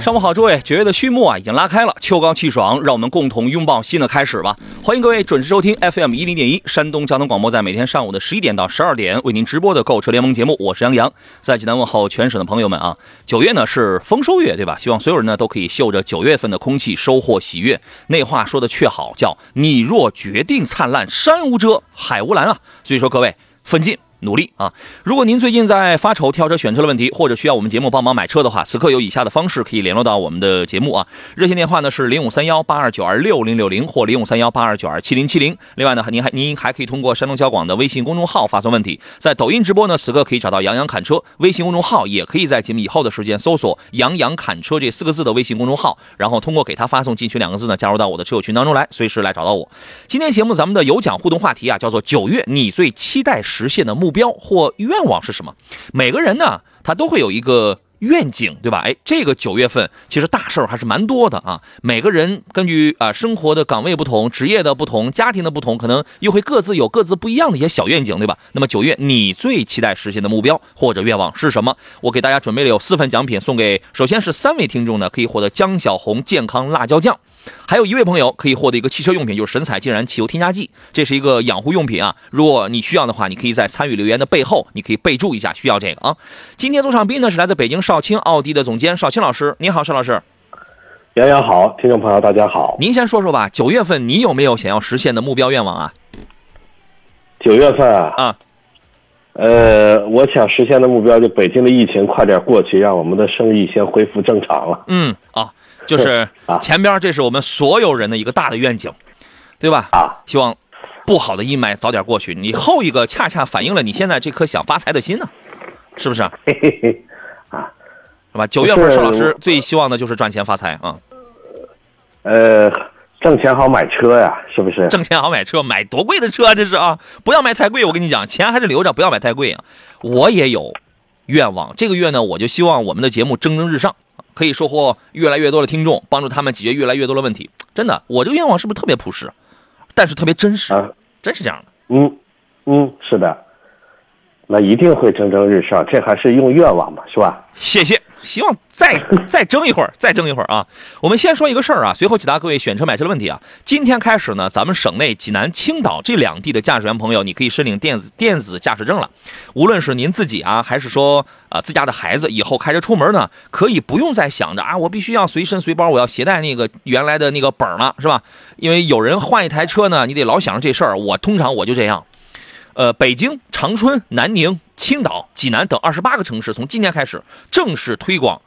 上午好，诸位，九月的序幕啊已经拉开了，秋高气爽，让我们共同拥抱新的开始吧。欢迎各位准时收听 FM 一零点一山东交通广播，在每天上午的十一点到十二点为您直播的购车联盟节目，我是杨洋，在济南问候全省的朋友们啊。九月呢是丰收月，对吧？希望所有人呢都可以嗅着九月份的空气，收获喜悦。那话说的却好，叫你若决定灿烂，山无遮，海无拦啊。所以说各位奋进。努力啊！如果您最近在发愁挑车选车的问题，或者需要我们节目帮忙买车的话，此刻有以下的方式可以联络到我们的节目啊。热线电话呢是零五三幺八二九二六零六零或零五三幺八二九二七零七零。另外呢，您还您还可以通过山东交广的微信公众号发送问题。在抖音直播呢，此刻可以找到杨洋侃车微信公众号，也可以在节目以后的时间搜索“杨洋侃车”这四个字的微信公众号，然后通过给他发送进群两个字呢，加入到我的车友群当中来，随时来找到我。今天节目咱们的有奖互动话题啊，叫做九月你最期待实现的目标或愿。望是什么？每个人呢，他都会有一个愿景，对吧？哎，这个九月份其实大事儿还是蛮多的啊。每个人根据啊生活的岗位不同、职业的不同、家庭的不同，可能又会各自有各自不一样的一些小愿景，对吧？那么九月你最期待实现的目标或者愿望是什么？我给大家准备了有四份奖品送给，首先是三位听众呢，可以获得江小红健康辣椒酱。还有一位朋友可以获得一个汽车用品，就是神采竟然汽油添加剂，这是一个养护用品啊。如果你需要的话，你可以在参与留言的背后，你可以备注一下需要这个啊。今天做场宾呢是来自北京少卿奥迪的总监少卿老师，你好，邵老师。杨洋好，听众朋友大家好。您先说说吧，九月份你有没有想要实现的目标愿望啊？九月份啊，啊，呃，我想实现的目标就北京的疫情快点过去，让我们的生意先恢复正常了。嗯啊。就是前边，这是我们所有人的一个大的愿景，对吧？啊，希望不好的阴霾早点过去。你后一个恰恰反映了你现在这颗想发财的心呢，是不是？啊，是吧？九月份，邵老师最希望的就是赚钱发财啊。呃，挣钱好买车呀，是不是？挣钱好买车，买多贵的车这是啊？不要买太贵，我跟你讲，钱还是留着，不要买太贵啊。我也有愿望，这个月呢，我就希望我们的节目蒸蒸日上。可以收获越来越多的听众，帮助他们解决越来越多的问题。真的，我这个愿望是不是特别朴实，但是特别真实？真是这样的。嗯，嗯，是的，那一定会蒸蒸日上。这还是用愿望嘛，是吧？谢谢。希望再 再争一会儿，再争一会儿啊！我们先说一个事儿啊，随后解答各位选车买车的问题啊。今天开始呢，咱们省内济南、青岛这两地的驾驶员朋友，你可以申领电子电子驾驶证了。无论是您自己啊，还是说啊自家的孩子，以后开车出门呢，可以不用再想着啊，我必须要随身随包，我要携带那个原来的那个本了，是吧？因为有人换一台车呢，你得老想着这事儿。我通常我就这样。呃，北京、长春、南宁、青岛、济南等二十八个城市，从今天开始正式推广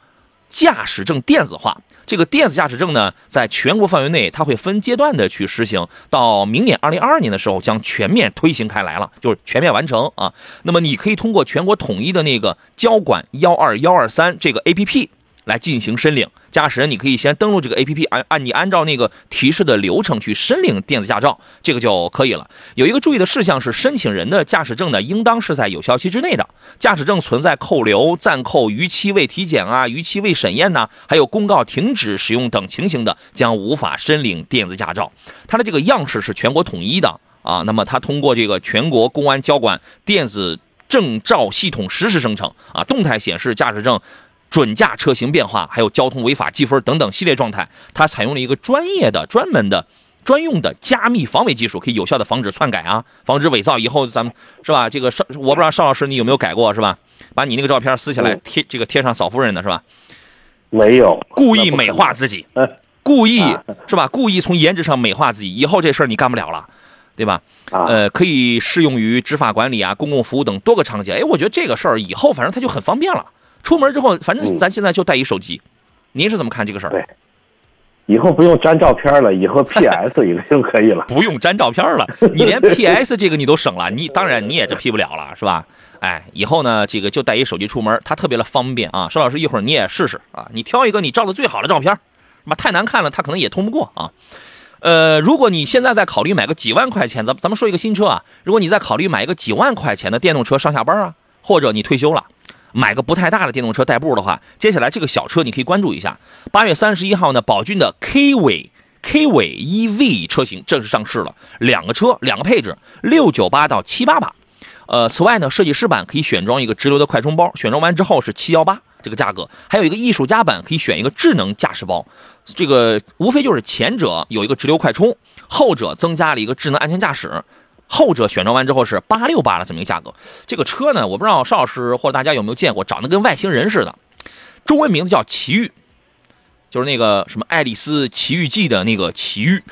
驾驶证电子化。这个电子驾驶证呢，在全国范围内，它会分阶段的去实行，到明年二零二二年的时候将全面推行开来了，就是全面完成啊。那么你可以通过全国统一的那个交管幺二幺二三这个 APP。来进行申领，驾驶人你可以先登录这个 A P P，按按你按照那个提示的流程去申领电子驾照，这个就可以了。有一个注意的事项是，申请人的驾驶证呢，应当是在有效期之内的。驾驶证存在扣留、暂扣、逾期未体检啊、逾期未审验呐，还有公告停止使用等情形的，将无法申领电子驾照。它的这个样式是全国统一的啊，那么它通过这个全国公安交管电子证照系统实时生成啊，动态显示驾驶证。准驾车型变化，还有交通违法记分等等系列状态，它采用了一个专业的、专门的、专用的加密防伪技术，可以有效的防止篡改啊，防止伪造。以后咱们是吧？这个邵，我不知道邵老师你有没有改过是吧？把你那个照片撕下来贴这个贴上嫂夫人的是吧？没有，故意美化自己，故意是吧？故意从颜值上美化自己，以后这事儿你干不了了，对吧？呃，可以适用于执法管理啊、公共服务等多个场景。哎，我觉得这个事儿以后反正它就很方便了。出门之后，反正咱现在就带一手机，您是怎么看这个事儿？对，以后不用粘照片了，以后 PS 一个就可以了。不用粘照片了，你连 PS 这个你都省了，你当然你也这 P 不了了，是吧？哎，以后呢，这个就带一手机出门，它特别的方便啊。邵老师，一会儿你也试试啊，你挑一个你照的最好的照片，吧？太难看了，他可能也通不过啊。呃，如果你现在在考虑买个几万块钱，咱咱们说一个新车啊，如果你在考虑买一个几万块钱的电动车上下班啊，或者你退休了，买个不太大的电动车代步的话，接下来这个小车你可以关注一下。八月三十一号呢，宝骏的 K 尾 K 尾 EV 车型正式上市了，两个车两个配置，六九八到七八八。呃，此外呢，设计师版可以选装一个直流的快充包，选装完之后是七幺八这个价格，还有一个艺术家版可以选一个智能驾驶包，这个无非就是前者有一个直流快充，后者增加了一个智能安全驾驶，后者选装完之后是八六八的这么一个价格。这个车呢，我不知道邵老师或者大家有没有见过，长得跟外星人似的，中文名字叫奇遇，就是那个什么《爱丽丝奇遇记》的那个奇遇。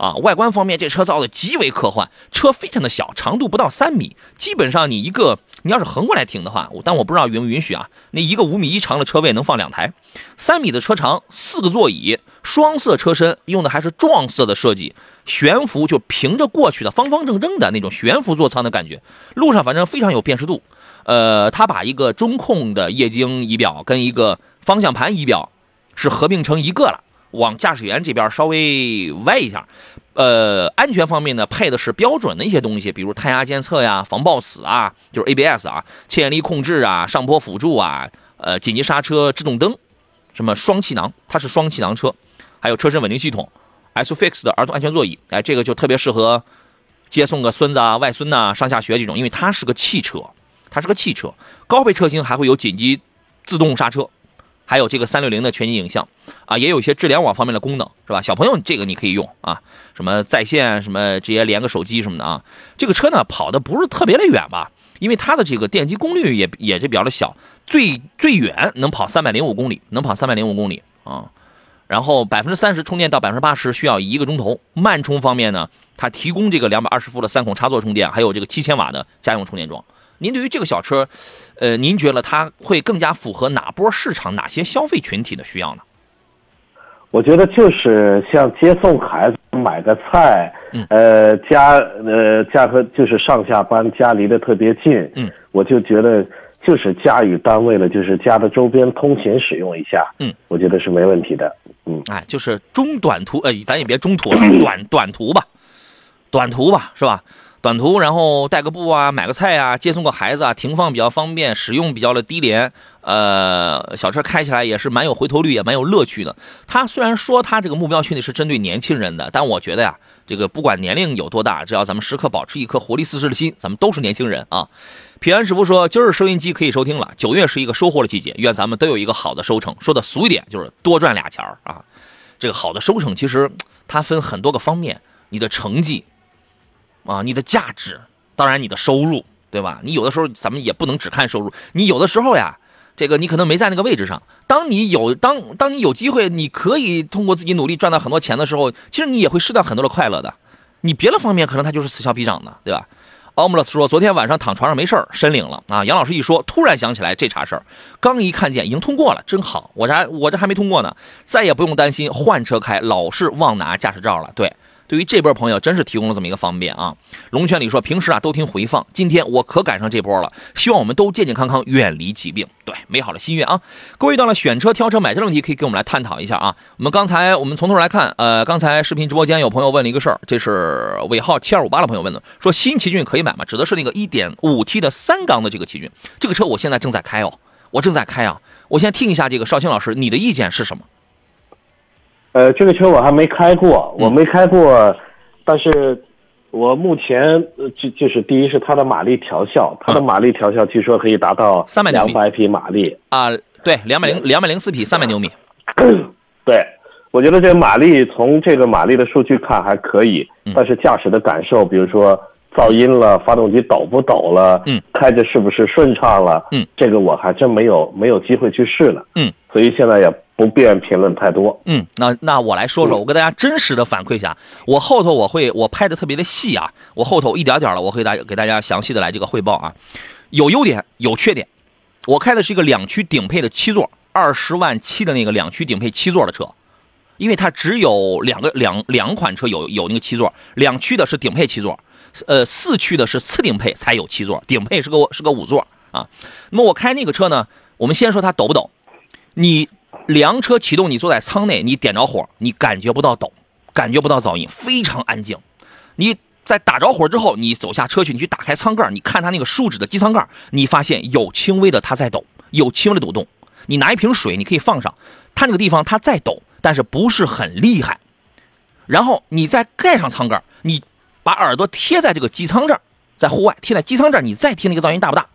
啊，外观方面，这车造的极为科幻，车非常的小，长度不到三米，基本上你一个，你要是横过来停的话，但我不知道允不允许啊。那一个五米一长的车位能放两台，三米的车长，四个座椅，双色车身，用的还是撞色的设计，悬浮就平着过去的方方正正的那种悬浮座舱的感觉，路上反正非常有辨识度。呃，它把一个中控的液晶仪表跟一个方向盘仪表是合并成一个了。往驾驶员这边稍微歪一下，呃，安全方面呢，配的是标准的一些东西，比如胎压监测呀、防抱死啊，就是 ABS 啊、牵引力控制啊、上坡辅助啊、呃，紧急刹车、制动灯，什么双气囊，它是双气囊车，还有车身稳定系统，S Fix 的儿童安全座椅，哎，这个就特别适合接送个孙子啊、外孙呐上下学这种，因为它是个汽车，它是个汽车，高配车型还会有紧急自动刹车。还有这个三六零的全景影像啊，也有一些智联网方面的功能，是吧？小朋友这个你可以用啊，什么在线，什么直接连个手机什么的啊。这个车呢跑的不是特别的远吧？因为它的这个电机功率也也是比较的小，最最远能跑三百零五公里，能跑三百零五公里啊。然后百分之三十充电到百分之八十需要一个钟头。慢充方面呢，它提供这个两百二十伏的三孔插座充电，还有这个七千瓦的家用充电桩。您对于这个小车，呃，您觉得它会更加符合哪波市场、哪些消费群体的需要呢？我觉得就是像接送孩子、买个菜，呃，家呃家和就是上下班家离得特别近，嗯，我就觉得就是家与单位的，就是家的周边通勤使用一下，嗯，我觉得是没问题的，嗯，哎，就是中短途，呃，咱也别中途了，短短途吧，短途吧，是吧？短途，然后带个步啊，买个菜啊，接送个孩子啊，停放比较方便，使用比较的低廉，呃，小车开起来也是蛮有回头率，也蛮有乐趣的。他虽然说他这个目标群体是针对年轻人的，但我觉得呀，这个不管年龄有多大，只要咱们时刻保持一颗活力四射的心，咱们都是年轻人啊。平安师傅说，今儿收音机可以收听了。九月是一个收获的季节，愿咱们都有一个好的收成。说的俗一点，就是多赚俩钱儿啊。这个好的收成其实它分很多个方面，你的成绩。啊，你的价值，当然你的收入，对吧？你有的时候咱们也不能只看收入，你有的时候呀，这个你可能没在那个位置上。当你有当当你有机会，你可以通过自己努力赚到很多钱的时候，其实你也会失掉很多的快乐的。你别的方面可能它就是此消彼长的，对吧？奥姆勒斯说，昨天晚上躺床上没事儿，申领了啊。杨老师一说，突然想起来这茬事儿，刚一看见已经通过了，真好。我这我这还没通过呢，再也不用担心换车开老是忘拿驾驶照了。对。对于这波朋友，真是提供了这么一个方便啊！龙泉里说，平时啊都听回放，今天我可赶上这波了。希望我们都健健康康，远离疾病。对，美好的心愿啊！各位到了选车、挑车、买车的问题，可以跟我们来探讨一下啊。我们刚才我们从头来看，呃，刚才视频直播间有朋友问了一个事儿，这是尾号七二五八的朋友问的，说新奇骏可以买吗？指的是那个一点五 T 的三缸的这个奇骏。这个车我现在正在开哦，我正在开啊。我先听一下这个绍兴老师，你的意见是什么？呃，这个车我还没开过，我没开过，但是，我目前呃就就是第一是它的马力调校，它的马力调校据说可以达到三百两百匹马力啊，对，两百零两百零四匹，三百牛米。对，我觉得这个马力从这个马力的数据看还可以，但是驾驶的感受，比如说噪音了，发动机抖不抖了，嗯，开着是不是顺畅了，嗯，这个我还真没有没有机会去试呢，嗯，所以现在也。不便评论太多。嗯，那那我来说说，我跟大家真实的反馈一下。我后头我会我拍的特别的细啊，我后头一点点了，我会大给大家详细的来这个汇报啊。有优点，有缺点。我开的是一个两驱顶配的七座，二十万七的那个两驱顶配七座的车，因为它只有两个两两款车有有那个七座，两驱的是顶配七座，呃，四驱的是次顶配才有七座，顶配是个是个五座啊。那么我开那个车呢，我们先说它抖不抖，你。凉车启动，你坐在舱内，你点着火，你感觉不到抖，感觉不到噪音，非常安静。你在打着火之后，你走下车去，你去打开舱盖，你看它那个树脂的机舱盖，你发现有轻微的它在抖，有轻微的抖动。你拿一瓶水，你可以放上，它那个地方它在抖，但是不是很厉害。然后你再盖上舱盖，你把耳朵贴在这个机舱这儿，在户外贴在机舱这儿，你再听那个噪音大不大？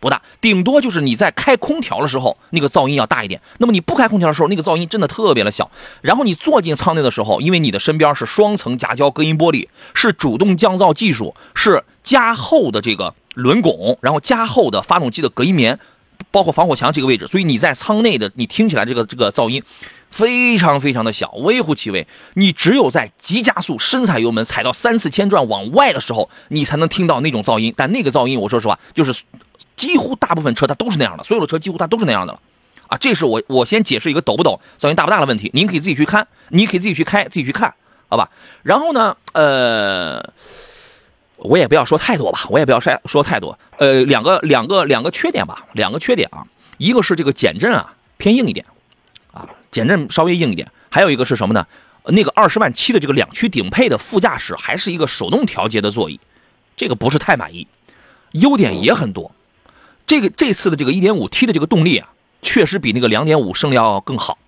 不大，顶多就是你在开空调的时候那个噪音要大一点。那么你不开空调的时候，那个噪音真的特别的小。然后你坐进舱内的时候，因为你的身边是双层夹胶隔音玻璃，是主动降噪技术，是加厚的这个轮拱，然后加厚的发动机的隔音棉，包括防火墙这个位置，所以你在舱内的你听起来这个这个噪音。非常非常的小，微乎其微。你只有在急加速、深踩油门、踩到三四千转往外的时候，你才能听到那种噪音。但那个噪音，我说实话，就是几乎大部分车它都是那样的，所有的车几乎它都是那样的了。啊，这是我我先解释一个抖不抖、噪音大不大的问题。您可以自己去看，你可以自己去开、自己去看，好吧？然后呢，呃，我也不要说太多吧，我也不要说说太多。呃，两个两个两个缺点吧，两个缺点啊，一个是这个减震啊偏硬一点。啊减震稍微硬一点，还有一个是什么呢？那个二十万七的这个两驱顶配的副驾驶还是一个手动调节的座椅，这个不是太满意。优点也很多，这个这次的这个一点五 T 的这个动力啊，确实比那个两点五升要更好。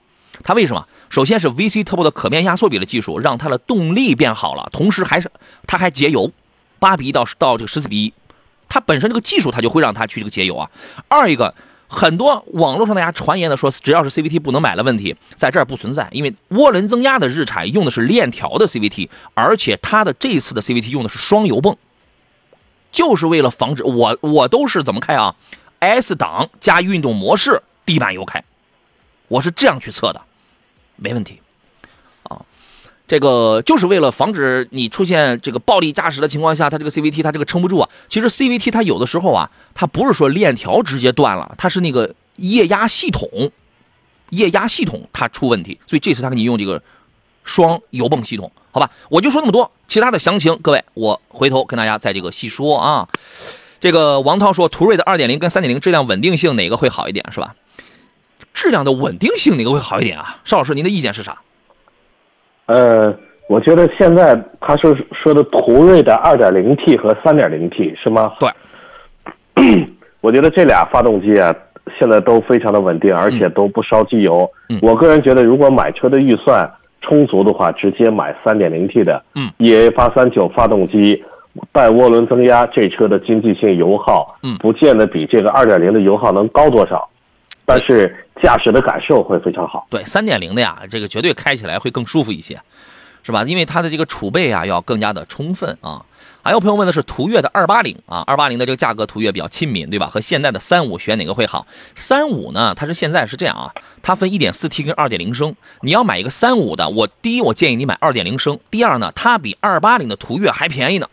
它为什么？首先是 VC Turbo 的可变压缩比的技术让它的动力变好了，同时还是它还节油，八比一到到这个十四比一，它本身这个技术它就会让它去这个节油啊。二一个。很多网络上大家传言的说，只要是 CVT 不能买了问题，在这儿不存在，因为涡轮增压的日产用的是链条的 CVT，而且它的这次的 CVT 用的是双油泵，就是为了防止我我都是怎么开啊？S 档加运动模式地板油开，我是这样去测的，没问题。啊这个就是为了防止你出现这个暴力驾驶的情况下，它这个 CVT 它这个撑不住啊。其实 CVT 它有的时候啊，它不是说链条直接断了，它是那个液压系统，液压系统它出问题，所以这次他给你用这个双油泵系统，好吧？我就说那么多，其他的详情各位我回头跟大家再这个细说啊。这个王涛说，途锐的2.0跟3.0质量稳定性哪个会好一点是吧？质量的稳定性哪个会好一点啊？邵老师，您的意见是啥？呃，我觉得现在他说说的途锐的 2.0T 和 3.0T 是吗？对。我觉得这俩发动机啊，现在都非常的稳定，而且都不烧机油。嗯。我个人觉得，如果买车的预算充足的话，直接买三点零 T 的。嗯。，EA 八三九发动机带涡轮增压，这车的经济性油耗，嗯，不见得比这个二点零的油耗能高多少。但是驾驶的感受会非常好。对，三点零的呀，这个绝对开起来会更舒服一些，是吧？因为它的这个储备啊要更加的充分啊。还有朋友问的是途岳的二八零啊，二八零的这个价格途岳比较亲民，对吧？和现在的三五选哪个会好？三五呢，它是现在是这样啊，它分一点四 T 跟二点零升。你要买一个三五的，我第一我建议你买二点零升，第二呢，它比二八零的途岳还便宜呢，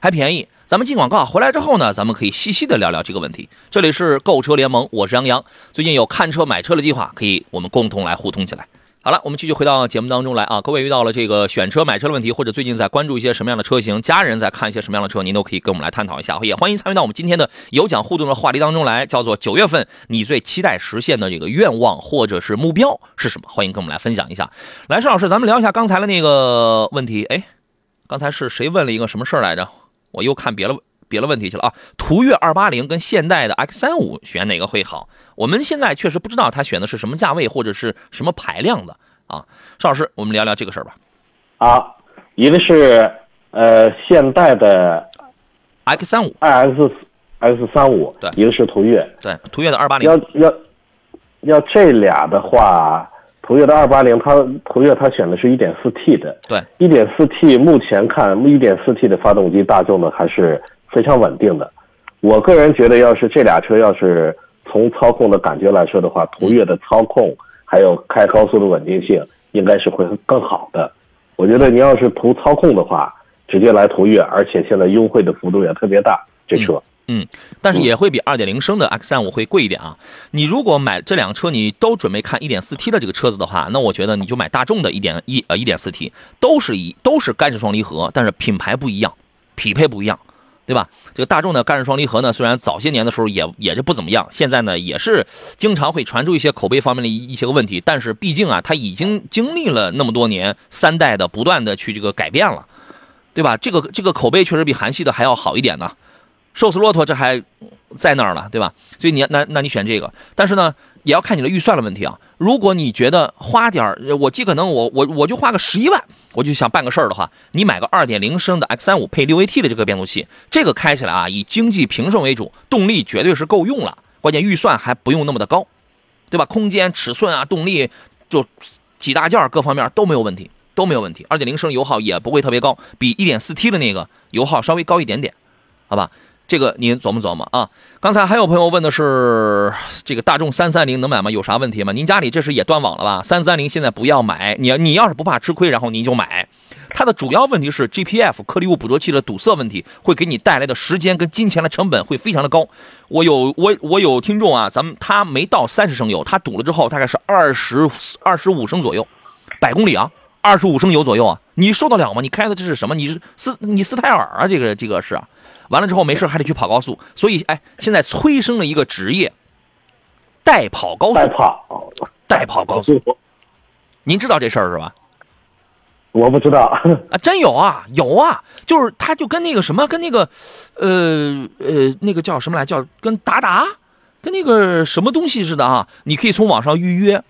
还便宜。咱们进广告回来之后呢，咱们可以细细的聊聊这个问题。这里是购车联盟，我是杨洋。最近有看车买车的计划，可以我们共同来互通起来。好了，我们继续回到节目当中来啊。各位遇到了这个选车买车的问题，或者最近在关注一些什么样的车型，家人在看一些什么样的车，您都可以跟我们来探讨一下。也欢迎参与到我们今天的有奖互动的话题当中来，叫做九月份你最期待实现的这个愿望或者是目标是什么？欢迎跟我们来分享一下。来，邵老师，咱们聊一下刚才的那个问题。哎，刚才是谁问了一个什么事儿来着？我又看别了别的问题去了啊。途岳二八零跟现代的 X 三五选哪个会好？我们现在确实不知道他选的是什么价位或者是什么排量的啊。邵老师，我们聊聊这个事儿吧。啊，一个是呃现代的 X 三五，X X 三五，对，一个是途岳，对，途岳的二八零。要要要这俩的话。途岳的二八零，它途岳它选的是一点四 T 的，对，一点四 T 目前看一点四 T 的发动机，大众的还是非常稳定的。我个人觉得，要是这俩车要是从操控的感觉来说的话，途岳的操控还有开高速的稳定性，应该是会更好的。我觉得你要是图操控的话，直接来途岳，而且现在优惠的幅度也特别大，这车。嗯，但是也会比二点零升的 X 三五会贵一点啊。你如果买这两个车，你都准备看一点四 T 的这个车子的话，那我觉得你就买大众的一点一呃一点四 T，都是一都是干式双离合，但是品牌不一样，匹配不一样对吧？这个大众的干式双离合呢，虽然早些年的时候也也是不怎么样，现在呢也是经常会传出一些口碑方面的一一些个问题，但是毕竟啊，它已经经历了那么多年三代的不断的去这个改变了，对吧？这个这个口碑确实比韩系的还要好一点呢。瘦死骆驼这还在那儿了，对吧？所以你那那你选这个，但是呢，也要看你的预算的问题啊。如果你觉得花点儿，我尽可能我我我就花个十一万，我就想办个事儿的话，你买个二点零升的 X 三五配六 AT 的这个变速器，这个开起来啊，以经济平顺为主，动力绝对是够用了，关键预算还不用那么的高，对吧？空间、尺寸啊，动力就几大件，各方面都没有问题，都没有问题。二点零升油耗也不会特别高，比一点四 T 的那个油耗稍微高一点点，好吧？这个您琢磨琢磨啊！刚才还有朋友问的是这个大众三三零能买吗？有啥问题吗？您家里这是也断网了吧？三三零现在不要买，你你要是不怕吃亏，然后您就买。它的主要问题是 GPF 颗粒物捕捉器的堵塞问题，会给你带来的时间跟金钱的成本会非常的高。我有我我有听众啊，咱们他没到三十升油，他堵了之后大概是二十二十五升左右，百公里啊，二十五升油左右啊，你受得了吗？你开的这是什么？你是斯你斯泰尔啊？这个这个是。完了之后没事还得去跑高速，所以哎，现在催生了一个职业，代跑高速。代跑，代跑高速。您知道这事儿是吧？我不知道啊，真有啊，有啊，就是他就跟那个什么，跟那个，呃呃，那个叫什么来，叫跟达达，跟那个什么东西似的啊，你可以从网上预约。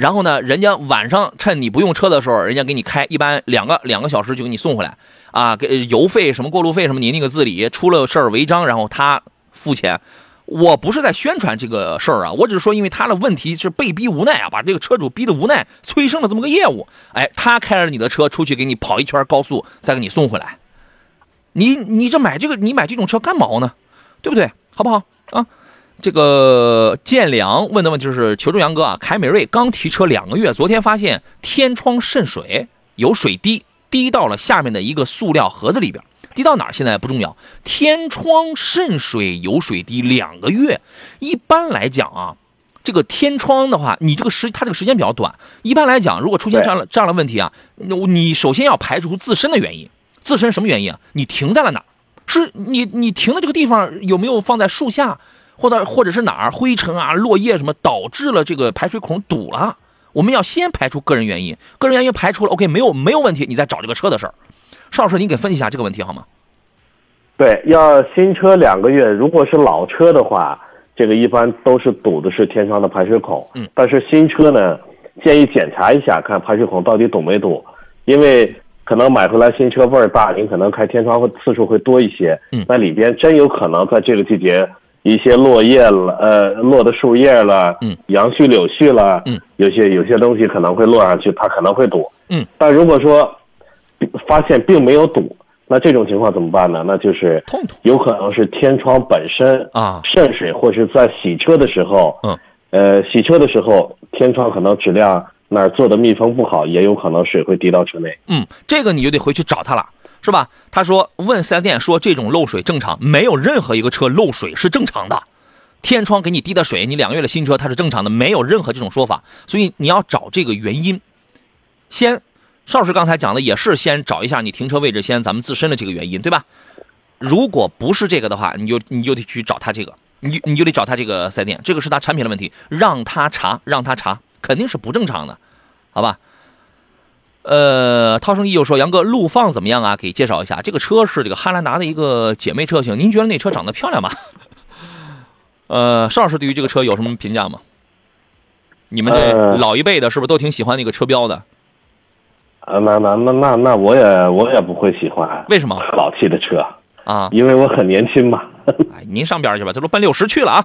然后呢，人家晚上趁你不用车的时候，人家给你开，一般两个两个小时就给你送回来，啊，给油费什么过路费什么，你那个自理，出了事儿违章，然后他付钱。我不是在宣传这个事儿啊，我只是说，因为他的问题是被逼无奈啊，把这个车主逼的无奈，催生了这么个业务。哎，他开着你的车出去给你跑一圈高速，再给你送回来。你你这买这个，你买这种车干毛呢？对不对？好不好啊？这个建良问的问题就是求助杨哥啊，凯美瑞刚提车两个月，昨天发现天窗渗水，有水滴滴到了下面的一个塑料盒子里边，滴到哪儿现在不重要。天窗渗水有水滴两个月，一般来讲啊，这个天窗的话，你这个时它这个时间比较短，一般来讲，如果出现这样的这样的问题啊，你首先要排除自身的原因，自身什么原因啊？你停在了哪儿？是你你停的这个地方有没有放在树下？或者或者是哪儿灰尘啊、落叶什么导致了这个排水孔堵了？我们要先排除个人原因，个人原因排除了，OK，没有没有问题，你再找这个车的事儿。邵老师，您给分析一下这个问题好吗？对，要新车两个月，如果是老车的话，这个一般都是堵的是天窗的排水孔。嗯，但是新车呢，建议检查一下，看排水孔到底堵没堵，因为可能买回来新车味儿大，您可能开天窗会次数会多一些。嗯，那里边真有可能在这个季节。一些落叶了，呃，落的树叶了，嗯，杨絮、柳絮了，嗯，有些有些东西可能会落上去，它可能会堵，嗯，但如果说发现并没有堵，那这种情况怎么办呢？那就是有可能是天窗本身啊。渗水，或是在洗车的时候，嗯，呃，洗车的时候天窗可能质量那儿做的密封不好，也有可能水会滴到车内，嗯，这个你就得回去找他了。是吧？他说问四 S 店说这种漏水正常，没有任何一个车漏水是正常的。天窗给你滴的水，你两个月的新车它是正常的，没有任何这种说法。所以你要找这个原因。先，邵老师刚才讲的也是先找一下你停车位置，先咱们自身的这个原因，对吧？如果不是这个的话，你就你就得去找他这个，你你就得找他这个四 S 店，这个是他产品的问题，让他查，让他查，肯定是不正常的，好吧？呃，涛声依旧说：“杨哥，陆放怎么样啊？给介绍一下。这个车是这个汉兰达的一个姐妹车型，您觉得那车长得漂亮吗？”呃，邵老师对于这个车有什么评价吗？你们这老一辈的，是不是都挺喜欢那个车标的？呃，那那那那那我也我也不会喜欢。为什么？老气的车啊？因为我很年轻嘛。哎，您上边去吧，这都奔六十去了啊。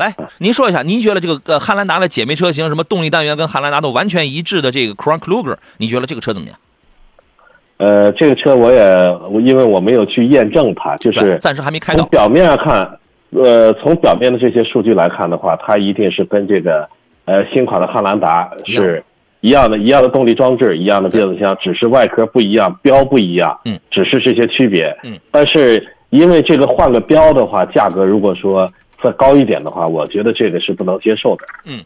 来，您说一下，您觉得这个呃汉兰达的姐妹车型，什么动力单元跟汉兰达都完全一致的这个 Crown Kluger，你觉得这个车怎么样？呃，这个车我也因为我没有去验证它，就是暂时还没开到。从表面上看，呃，从表面的这些数据来看的话，它一定是跟这个呃新款的汉兰达是一样的，一样的动力装置，一样的变速箱，只是外壳不一样，标不一样，嗯，只是这些区别，嗯，但是因为这个换个标的话，价格如果说。再高一点的话，我觉得这个是不能接受的。嗯，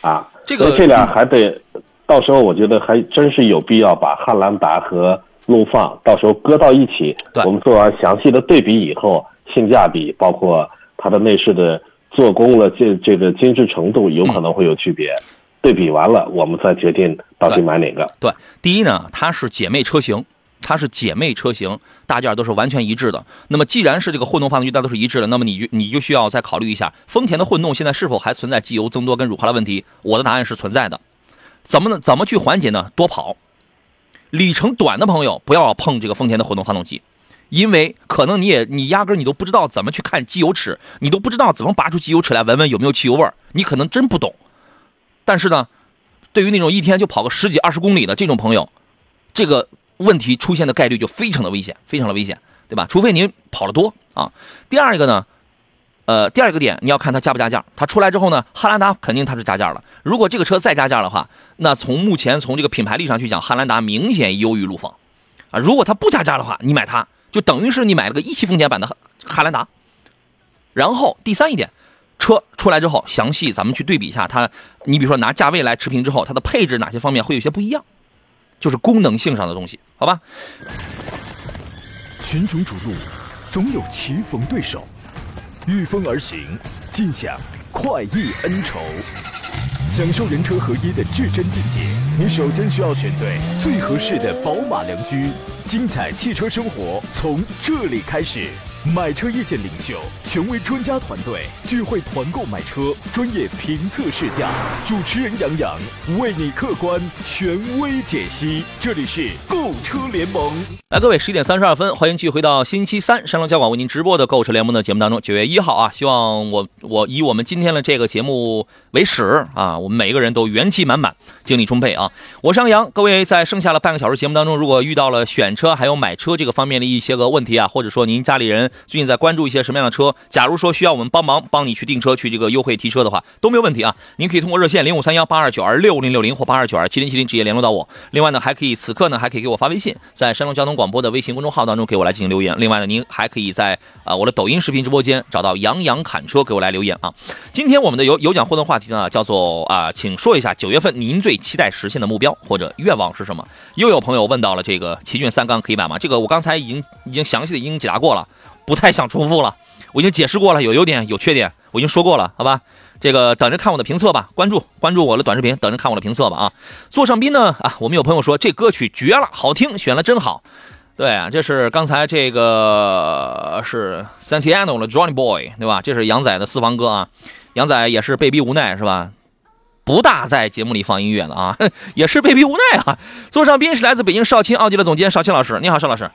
啊，这个这俩还得，到时候我觉得还真是有必要把汉兰达和陆放，到时候搁到一起，对我们做完详细的对比以后，性价比包括它的内饰的做工了，这这个精致程度有可能会有区别。对比完了，我们再决定到底买哪个。对，第一呢，它是姐妹车型，它是姐妹车型，大件都是完全一致的。那么既然是这个混动发动机，大都是一致的，那么你就你就需要再考虑一下，丰田的混动现在是否还存在机油增多跟乳化的问题？我的答案是存在的。怎么呢？怎么去缓解呢？多跑，里程短的朋友不要碰这个丰田的混动发动机。因为可能你也你压根你都不知道怎么去看机油尺，你都不知道怎么拔出机油尺来闻闻有没有汽油味儿，你可能真不懂。但是呢，对于那种一天就跑个十几二十公里的这种朋友，这个问题出现的概率就非常的危险，非常的危险，对吧？除非您跑得多啊。第二一个呢，呃，第二个点你要看它加不加价。它出来之后呢，汉兰达肯定它是加价了。如果这个车再加价的话，那从目前从这个品牌力上去讲，汉兰达明显优于陆放啊。如果它不加价的话，你买它就等于是你买了个一汽丰田版的汉兰达。然后第三一点，车出来之后，详细咱们去对比一下它。你比如说拿价位来持平之后，它的配置哪些方面会有些不一样，就是功能性上的东西，好吧？群雄逐鹿，总有棋逢对手，御风而行，尽享快意恩仇。享受人车合一的至臻境界，你首先需要选对最合适的宝马良驹。精彩汽车生活从这里开始。买车意见领袖，权威专家团队聚会团购买车，专业评测试驾，主持人杨洋为你客观权威解析。这里是购车联盟。来，各位，十一点三十二分，欢迎继续回到星期三山东交广为您直播的购车联盟的节目当中。九月一号啊，希望我我以我们今天的这个节目为始啊，我们每一个人都元气满满，精力充沛啊。我是杨洋，各位在剩下的半个小时节目当中，如果遇到了选车还有买车这个方面的一些个问题啊，或者说您家里人最近在关注一些什么样的车，假如说需要我们帮忙帮你去订车去这个优惠提车的话，都没有问题啊。您可以通过热线零五三幺八二九二六零六零或八二九二七零七零直接联络到我。另外呢，还可以此刻呢还可以给我发微信，在山东交通广播的微信公众号当中给我来进行留言。另外呢，您还可以在啊、我的抖音视频直播间找到杨洋侃车给我来留言啊。今天我们的有有奖互动话题呢叫做啊、请说一下九月份您最期待实现的目标或者愿望是什么？又有朋友问到了这个奇骏三缸可以买吗？这个我刚才已经已经详细的已经解答过了，不太想重复了。我已经解释过了，有优点有缺点，我已经说过了，好吧？这个等着看我的评测吧，关注关注我的短视频，等着看我的评测吧啊！座上宾呢啊，我们有朋友说这歌曲绝了，好听，选了真好。对啊，这是刚才这个是 Santiano 的 Johnny Boy，对吧？这是杨仔的私房歌啊，杨仔也是被逼无奈是吧？不大在节目里放音乐了啊，也是被逼无奈啊。座上宾是来自北京少卿奥迪的总监少卿老师，你好，邵老师。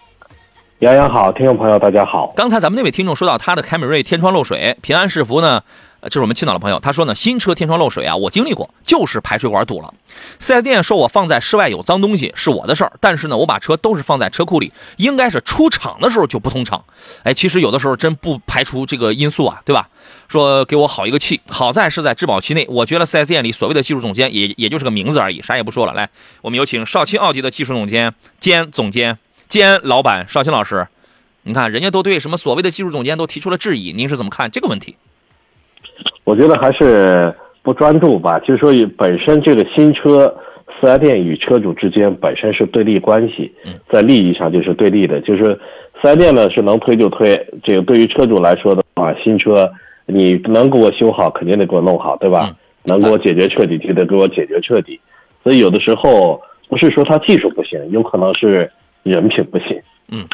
杨洋好，听众朋友大家好。刚才咱们那位听众说到他的凯美瑞天窗漏水，平安是福呢，呃这是我们青岛的朋友，他说呢，新车天窗漏水啊，我经历过，就是排水管堵了。四 S 店说我放在室外有脏东西是我的事儿，但是呢，我把车都是放在车库里，应该是出厂的时候就不通畅。哎，其实有的时候真不排除这个因素啊，对吧？说给我好一个气，好在是在质保期内。我觉得 4S 店里所谓的技术总监也也就是个名字而已，啥也不说了。来，我们有请少卿奥迪的技术总监兼总监兼老板邵青老师。你看，人家都对什么所谓的技术总监都提出了质疑，您是怎么看这个问题？我觉得还是不专注吧，就是说本身这个新车四 S 店与车主之间本身是对立关系，在利益上就是对立的，就是四 S 店呢是能推就推，这个对于车主来说的话，新车你能给我修好，肯定得给我弄好，对吧？能给我解决彻底，就得给我解决彻底。所以有的时候不是说他技术不行，有可能是人品不行。嗯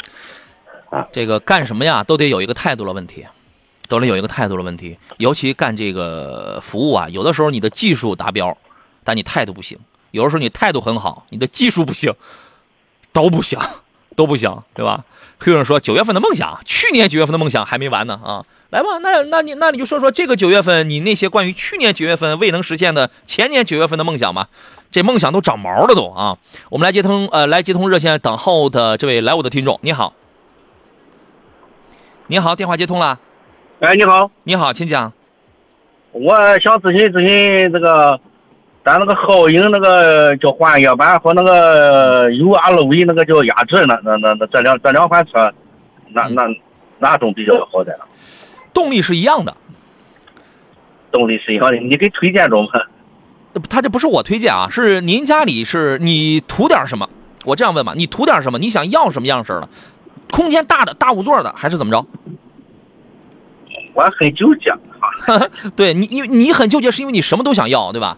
这个干什么呀，都得有一个态度的问题，都得有一个态度的问题。尤其干这个服务啊，有的时候你的技术达标，但你态度不行；有的时候你态度很好，你的技术不行，都不行，都不行，对吧？会有人说九月份的梦想，去年九月份的梦想还没完呢啊！来吧，那那你那你就说说这个九月份你那些关于去年九月份未能实现的前年九月份的梦想吧。这梦想都长毛了都啊！我们来接通呃来接通热线等候的这位来我的听众，你好。你好，电话接通了。哎，你好，你好，请讲。我想咨询咨询这个，咱那个皓影那个叫环越版和那个 URV 那个叫雅致那那那那这两这两款车，哪哪哪种比较好点？动力是一样的，动力是一样的，你给推荐中吗？他这不是我推荐啊，是您家里是你图点什么？我这样问吧，你图点什么？你想要什么样式的？空间大的大五座的，还是怎么着？我很纠结。对你，因为你很纠结，是因为你什么都想要，对吧？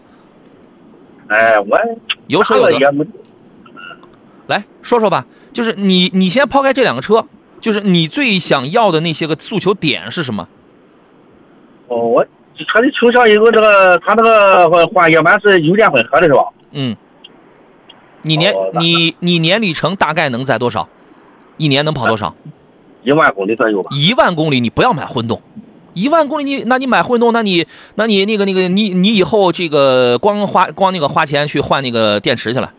哎，我有舍有得。也没来说说吧，就是你，你先抛开这两个车，就是你最想要的那些个诉求点是什么？哦，我它的车上有个这个，它那个换液板是油电混合的是吧？嗯，你年、哦你你年里程大概能在多少？一年能跑多少？一万公里左右吧。一万公里，你不要买混动。一万公里你，那你买混动，那你那你那个那个你你以后这个光花光那个花钱去换那个电池去了，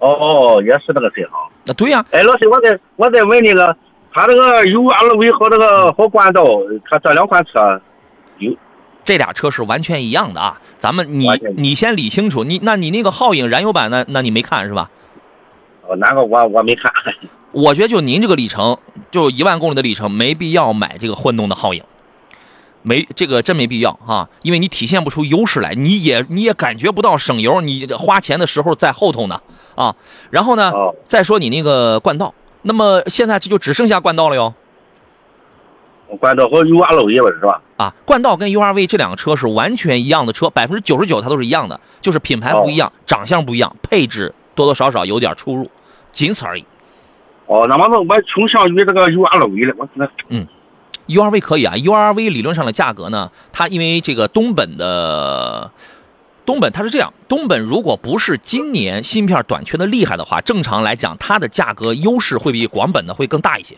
哦哦，也是那个谁哈。那对呀、哎，老师，我再我再问那个，他这个 U L V 和这个和冠道，它这两款车有这俩车是完全一样的啊。咱们你你先理清楚，你那你那个皓影燃油版呢？那你没看是吧？哦那个我我没看。我觉得就您这个里程，就一万公里的里程，没必要买这个混动的皓影，没这个真没必要啊，因为你体现不出优势来，你也你也感觉不到省油，你花钱的时候在后头呢啊。然后呢，哦再说你那个冠道，那么现在这就只剩下冠道了哟冠道和 U R V 是吧？啊，冠道跟 URV 这两个车是完全一样的车，百分之九十九它都是一样的，就是品牌不一样，长相不一样，配置多多少少有点出入，仅此而已。哦，那么我我倾向于这个 U R V 了，我那 URV 可以啊，URV 理论上的价格呢，它因为这个东本的东本它是这样，东本如果不是今年芯片短缺的厉害的话，正常来讲它的价格优势会比广本的会更大一些。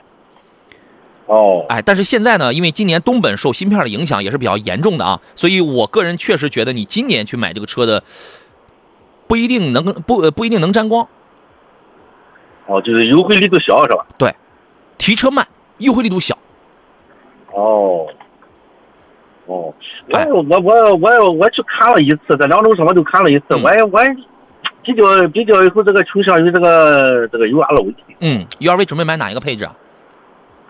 哦哎，但是现在呢，因为今年东本受芯片的影响也是比较严重的啊，所以我个人确实觉得你今年去买这个车的不一定能不呃不一定能沾光，哦，就是优惠力度小是吧？对提车慢，优惠力度小。哦，哦，哎我我我我我去看了一次，这两种车我都看了一次，嗯我也我也比较比较以后这个倾向于这个这个 U L V，嗯，URV 准备买哪一个配置啊？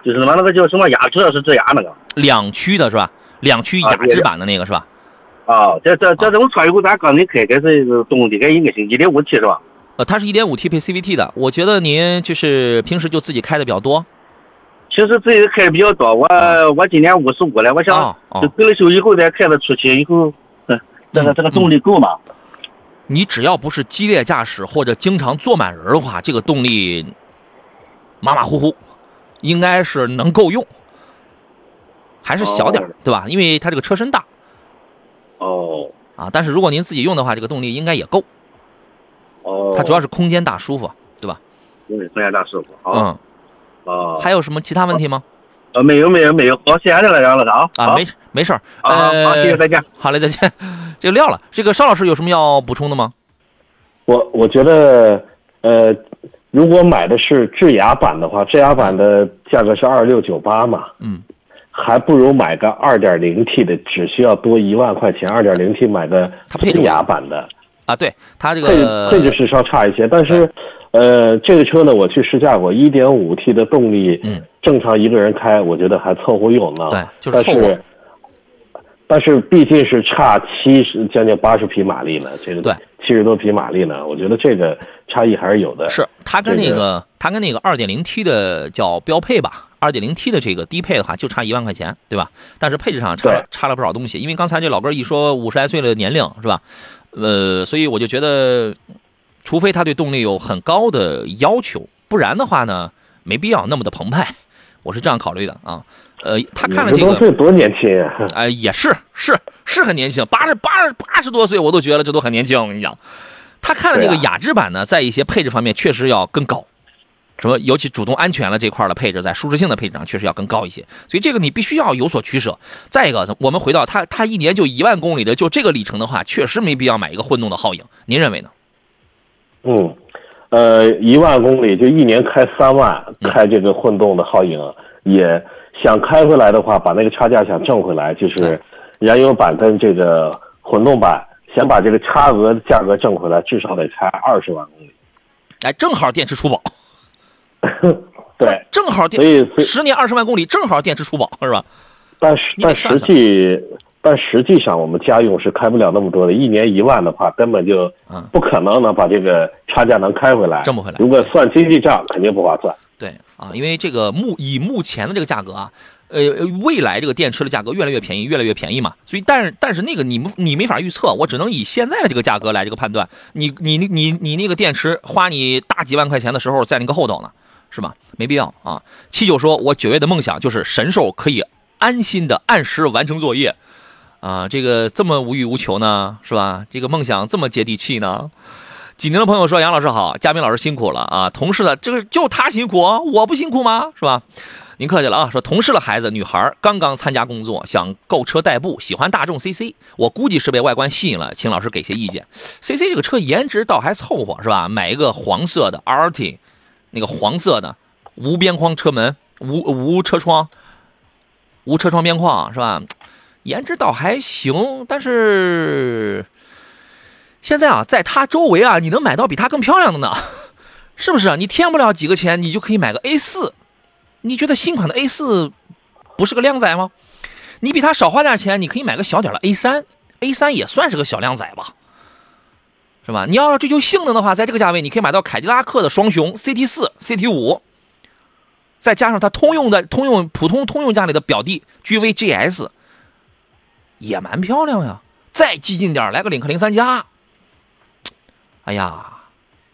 就是什么那个叫什么雅致是智雅那个两驱的是吧？两驱雅致版的那个是吧？啊，这这这种车以后咱个人开，开是动力该应该是一点五 T 是吧？呃，它是一点五 T 配 CVT 的，我觉得您就是平时就自己开的比较多。其实自己开的比较多，我我今年五十五了，我想就退了休以后再开着出去以后，嗯，这个嗯这个动力够吗？你只要不是激烈驾驶或者经常坐满人的话，这个动力马马虎虎，应该是能够用，还是小点儿哦对吧？因为它这个车身大哦啊。但是如果您自己用的话，这个动力应该也够。哦，它主要是空间大、舒服，对吧？对空间大师傅啊嗯。啊，还有什么其他问题吗？呃没有没有没有，好，谢谢你了，杨老师啊啊，没没事儿。啊，好，谢谢呃，再见。好嘞，再见。这个撂了。这个邵老师有什么要补充的吗？我我觉得，呃，如果买的是智雅版的话，智雅版的价格是二六九八嘛，嗯，还不如买个二点零 T 的，只需要多一万块钱。二点零 T 买的它配置智雅版的，啊，对它这配个配置是稍差一些，但是，呃，这个车呢，我去试驾过，一点五 T 的动力，嗯，正常一个人开，我觉得还凑合用呢。对就是但凑合是，但是毕竟是差七十将近八十匹马力呢，这个对七十多匹马力呢，我觉得这个差异还是有的。是它跟那个它跟那个二点零 T 的叫标配吧，二点零 T 的这个低配的话就差一万块钱，对吧？但是配置上差差了不少东西，因为刚才这老哥一说五十来岁的年龄是吧？呃，所以我就觉得，除非他对动力有很高的要求，不然的话呢，没必要那么的澎湃，我是这样考虑的啊。呃，他看了这个，五十多岁多年轻啊！哎、也是是是很年轻，八十八十八十多岁我都觉得这都很年轻。我跟你讲，他看了这个雅致版呢，在一些配置方面确实要更高，什么尤其主动安全了这块的配置，在舒适性的配置上确实要更高一些。所以这个你必须要有所取舍。再一个，我们回到他，他一年就一万公里的，就这个里程的话，确实没必要买一个混动的皓影。您认为呢？嗯，呃，一万公里就一年开三万，嗯开这个混动的皓影，也想开回来的话，把那个差价想挣回来，就是燃油版跟这个混动版，想把这个差额的价格挣回来，至少得开二十万公里。哎，正好电池出保，对，正好所以所以十年二十万公里，正好电池出保是吧？但是但实际但实际上我们家用是开不了那么多的，一年一万的话，根本就嗯不可能能把这个差价能开回来，挣不回来如果算经济账，肯定不划算。对啊，因为这个目以目前的这个价格啊，呃，未来这个电池的价格越来越便宜，越来越便宜嘛，所以但是但是那个你们你没法预测，我只能以现在的这个价格来这个判断，你你你你你那个电池花你大几万块钱的时候在那个后头呢，是吧？没必要啊。七九说，我九月的梦想就是神兽可以安心的按时完成作业，啊，这个这么无欲无求呢，是吧？这个梦想这么接地气呢。济宁的朋友说：“杨老师好，嘉宾老师辛苦了啊！同事的这个就他辛苦，我不辛苦吗？是吧？您客气了啊。说同事的孩子女孩刚刚参加工作，想购车代步，喜欢大众 CC，我估计是被外观吸引了，请老师给些意见。CC 这个车颜值倒还凑合，是吧？买一个黄色的 RT，那个黄色的无边框车门，无无车窗，无车窗边框，是吧？颜值倒还行，但是。”现在啊，在它周围啊，你能买到比它更漂亮的呢，是不是？你添不了几个钱，你就可以买个 A 四。你觉得新款的 A 四不是个靓仔吗？你比它少花点钱，你可以买个小点的 A 三，A 三也算是个小靓仔吧，是吧？你要追求性能的话，在这个价位，你可以买到凯迪拉克的双雄 CT 四、CT 五，再加上它通用的通用普通通用家里的表弟 GV-GS，也蛮漂亮呀。再激进点，来个领克零三加。哎呀，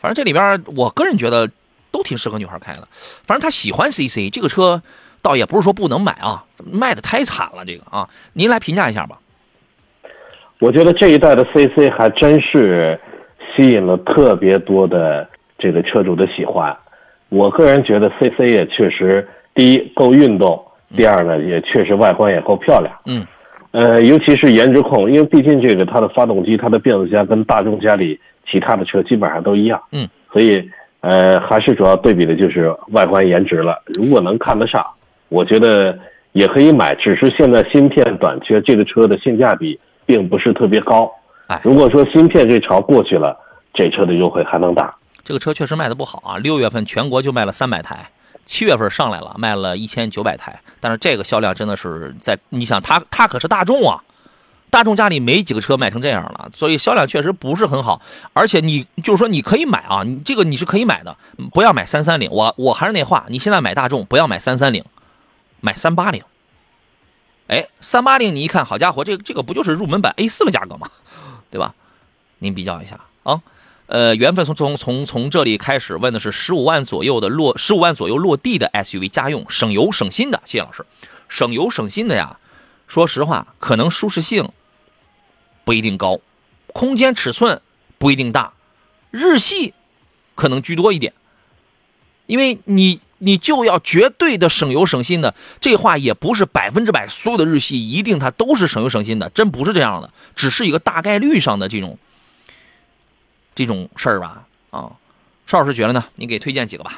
反正这里边我个人觉得都挺适合女孩开的。反正她喜欢 CC 这个车，倒也不是说不能买啊，卖的太惨了这个啊。您来评价一下吧。我觉得这一代的 CC 还真是吸引了特别多的这个车主的喜欢。我个人觉得 CC 也确实，第一够运动，第二呢也确实外观也够漂亮。嗯。呃，尤其是颜值控，因为毕竟这个它的发动机、它的变速箱跟大众家里其他的车基本上都一样。嗯。所以呃，还是主要对比的就是外观颜值了。如果能看得上，我觉得也可以买。只是现在芯片短缺，这个车的性价比并不是特别高。哎，如果说芯片这潮过去了，这车的优惠还能大。这个车确实卖的不好啊，六月份全国就卖了三百台，七月份上来了，卖了一千九百台。但是这个销量真的是在，你想它它可是大众啊，大众家里没几个车卖成这样了，所以销量确实不是很好。而且你就是说你可以买啊，你这个你是可以买的，不要买三三零。我我还是那话，你现在买大众不要买三三零，买三八零。哎，三八零你一看，好家伙，这这个不就是入门版 A 四的价格吗？对吧？您比较一下啊。呃，缘分从从从从这里开始问的是十五万左右的落十五万左右落地的 SUV 家用省油省心的，谢谢老师，省油省心的呀。说实话，可能舒适性不一定高，空间尺寸不一定大，日系可能居多一点。因为你你就要绝对的省油省心的，这话也不是百分之百所有的日系一定它都是省油省心的，真不是这样的，只是一个大概率上的这种。这种事儿吧，啊，邵老师觉得呢？你给推荐几个吧。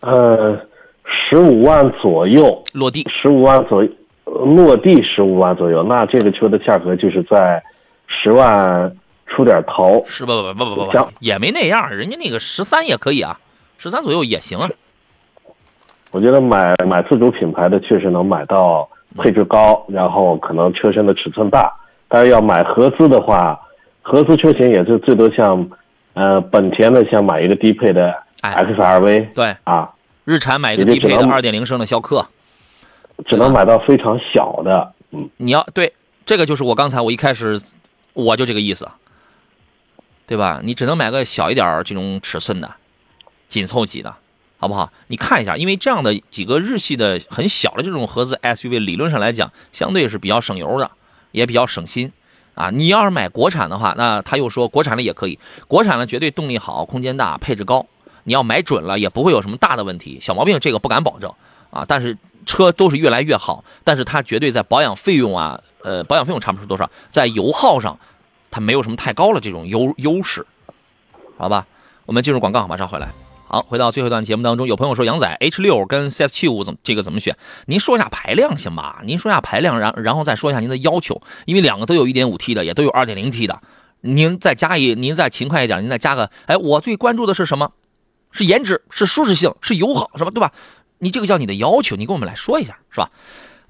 呃，十五万左右落地，十五万左右落地十五万左右，那这个车的价格就是在十万出点头。是不不不不不不，也没那样，人家那个十三也可以啊，十三左右也行啊。我觉得买买自主品牌的确实能买到配置高，然后可能车身的尺寸大，但是要买合资的话。合资车型也是最多像，呃，本田的想买一个低配的 XRV，对。啊，日产买一个低配的二点零升的逍客，只能买到非常小的，嗯，你要对这个就是我刚才我一开始我就这个意思，对吧？你只能买个小一点这种尺寸的，紧凑级的，好不好？你看一下，因为这样的几个日系的很小的这种合资 SUV，理论上来讲，相对是比较省油的，也比较省心。啊，你要是买国产的话，那他又说国产的也可以，国产的绝对动力好，空间大，配置高。你要买准了，也不会有什么大的问题，小毛病这个不敢保证啊。但是车都是越来越好，但是它绝对在保养费用啊，呃，保养费用差不出多少，在油耗上，它没有什么太高的这种优优势，好吧？我们进入广告，马上回来。好，回到最后一段节目当中，有朋友说杨仔 H 六跟 CS 七五怎么这个怎么选？您说一下排量行吧？您说一下排量，然然后再说一下您的要求，因为两个都有一点五 T 的，也都有二点零 T 的，您再加一，您再勤快一点，您再加个，哎，我最关注的是什么？是颜值，是舒适性，是油耗，是吧？对吧？你这个叫你的要求，你跟我们来说一下，是吧？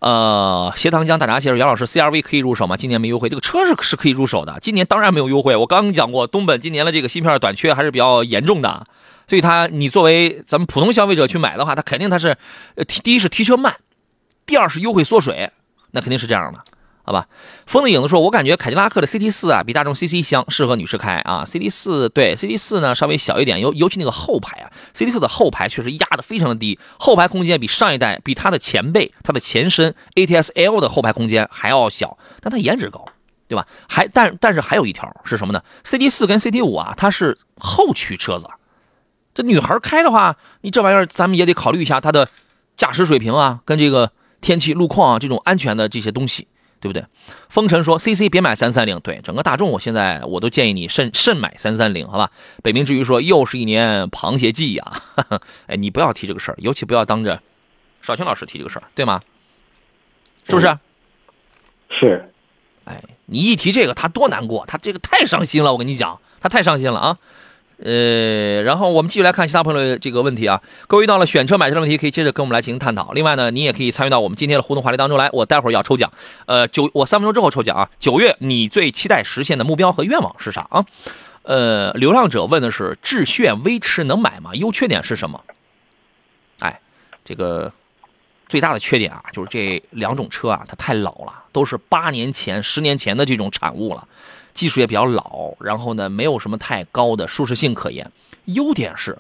呃，斜塘江大闸蟹说，杨老师，CRV 可以入手吗？今年没优惠，这个车是是可以入手的。今年当然没有优惠，我刚刚讲过，东本今年的这个芯片短缺还是比较严重的，所以它你作为咱们普通消费者去买的话，它肯定它是，呃，第一是提车慢，第二是优惠缩水，那肯定是这样的。好吧，风的影子说，我感觉凯迪拉克的 CT 四啊，比大众 CC 香，适合女士开啊。CT 四对 CT 四呢稍微小一点，尤尤其那个后排啊，CT 四的后排确实压的非常的低，后排空间比上一代，比它的前辈，它的前身 ATS L 的后排空间还要小，但它颜值高，对吧？还但但是还有一条是什么呢？CT 四跟 CT 五啊，它是后驱车子，这女孩开的话，你这玩意儿咱们也得考虑一下她的驾驶水平啊，跟这个天气路况啊这种安全的这些东西。对不对？风尘说：“CC 别买三三零。”对，整个大众，我现在我都建议你慎慎买三三零，好吧？北冥之鱼说：“又是一年螃蟹季呀！” 哎，你不要提这个事儿，尤其不要当着少卿老师提这个事儿，对吗？是不是？是。哎，你一提这个，他多难过，他这个太伤心了。我跟你讲，他太伤心了啊。呃，然后我们继续来看其他朋友的这个问题啊。各位遇到了选车买车的问题，可以接着跟我们来进行探讨。另外呢，你也可以参与到我们今天的互动话题当中来。我待会儿要抽奖，呃，九我三分钟之后抽奖啊。九月你最期待实现的目标和愿望是啥啊？呃，流浪者问的是致炫威驰能买吗？优缺点是什么？哎，这个最大的缺点啊，就是这两种车啊，它太老了，都是八年前、十年前的这种产物了。技术也比较老，然后呢，没有什么太高的舒适性可言。优点是，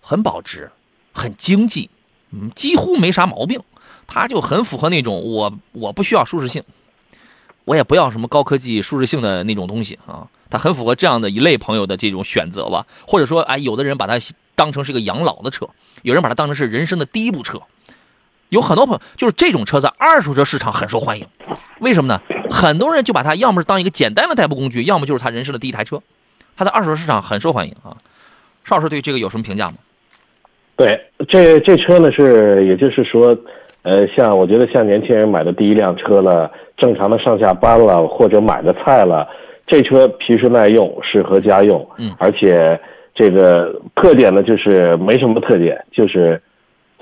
很保值，很经济，嗯，几乎没啥毛病。它就很符合那种我我不需要舒适性，我也不要什么高科技舒适性的那种东西啊。它很符合这样的一类朋友的这种选择吧。或者说，哎，有的人把它当成是一个养老的车，有人把它当成是人生的第一部车。有很多朋友就是这种车在二手车市场很受欢迎，为什么呢？很多人就把它要么是当一个简单的代步工具，要么就是他人生的第一台车。它在二手车市场很受欢迎啊。邵老师对这个有什么评价吗？对，这这车呢是，也就是说，呃，像我觉得像年轻人买的第一辆车了，正常的上下班了，或者买的菜了，这车皮实耐用，适合家用。嗯，而且这个特点呢就是没什么特点，就是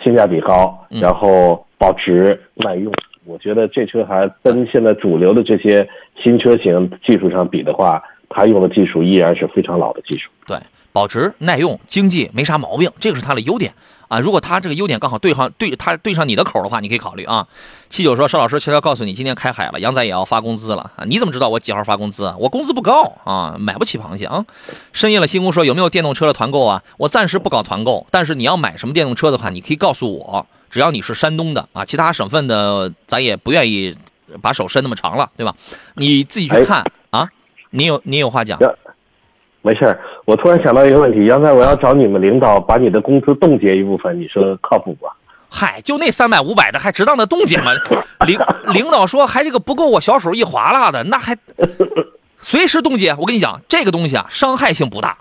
性价比高，然后保值耐用。我觉得这车还跟现在主流的这些新车型技术上比的话，它用的技术依然是非常老的技术。对，保值、耐用、经济，没啥毛病，这个是它的优点啊。如果它这个优点刚好对上对它对上你的口的话，你可以考虑啊。七九说，邵老师悄悄告诉你，今天开海了，杨仔也要发工资了啊。你怎么知道我几号发工资啊？我工资不高啊，买不起螃蟹啊。深夜了，新工说有没有电动车的团购啊？我暂时不搞团购，但是你要买什么电动车的话，你可以告诉我。只要你是山东的啊，其他省份的咱也不愿意把手伸那么长了，对吧？你自己去看啊。你有你有话讲？没事我突然想到一个问题，刚才我要找你们领导把你的工资冻结一部分，你说靠谱不？嗨，就那三百五百的，还值当的冻结吗？领 领导说还这个不够我小手一划拉的，那还 随时冻结。我跟你讲，这个东西啊，伤害性不大。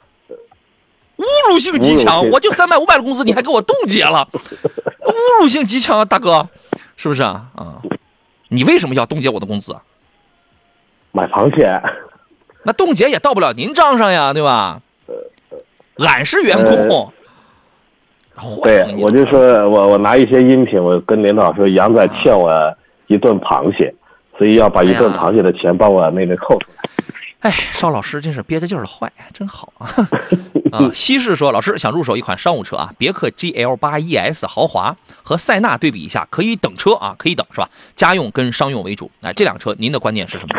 侮辱性极强，我就三百五百的工资，你还给我冻结了，侮辱性极强啊，大哥，是不是啊？啊，你为什么要冻结我的工资？买螃蟹，那冻结也到不了您账上呀，对吧？俺是员工。对，我就说我我拿一些音频，我跟领导说，杨仔欠我一顿螃蟹，所以要把一顿螃蟹的钱帮我那个扣出来。哎，邵老师真是憋着劲儿的坏，真好啊！啊，西式说，老师想入手一款商务车啊，别克 GL 八 ES 豪华和塞纳对比一下，可以等车啊，可以等是吧？家用跟商用为主，哎，这辆车您的观点是什么？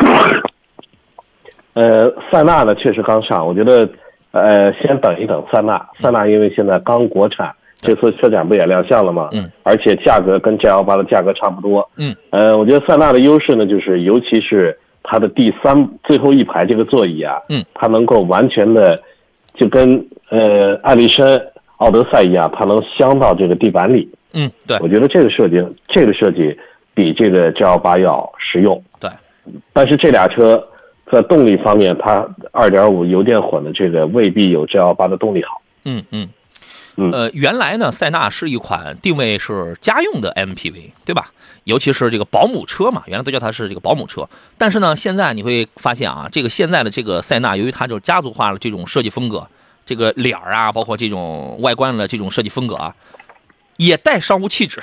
呃，塞纳呢确实刚上，我觉得呃先等一等塞纳，塞纳因为现在刚国产，这次车展不也亮相了吗？嗯，而且价格跟 GL 八的价格差不多。嗯，呃，我觉得塞纳的优势呢，就是尤其是。它的第三最后一排这个座椅啊，嗯，它能够完全的，就跟呃艾力绅、奥德赛一样，它能镶到这个地板里。嗯，对，我觉得这个设计，这个设计比这个 G L 八要实用。对，但是这俩车在动力方面，它二点五油电混的这个未必有 G L 八的动力好。嗯嗯。嗯，呃，原来呢，塞纳是一款定位是家用的 MPV，对吧？尤其是这个保姆车嘛，原来都叫它是这个保姆车。但是呢，现在你会发现啊，这个现在的这个塞纳，由于它就是家族化的这种设计风格，这个脸儿啊，包括这种外观的这种设计风格啊，也带商务气质。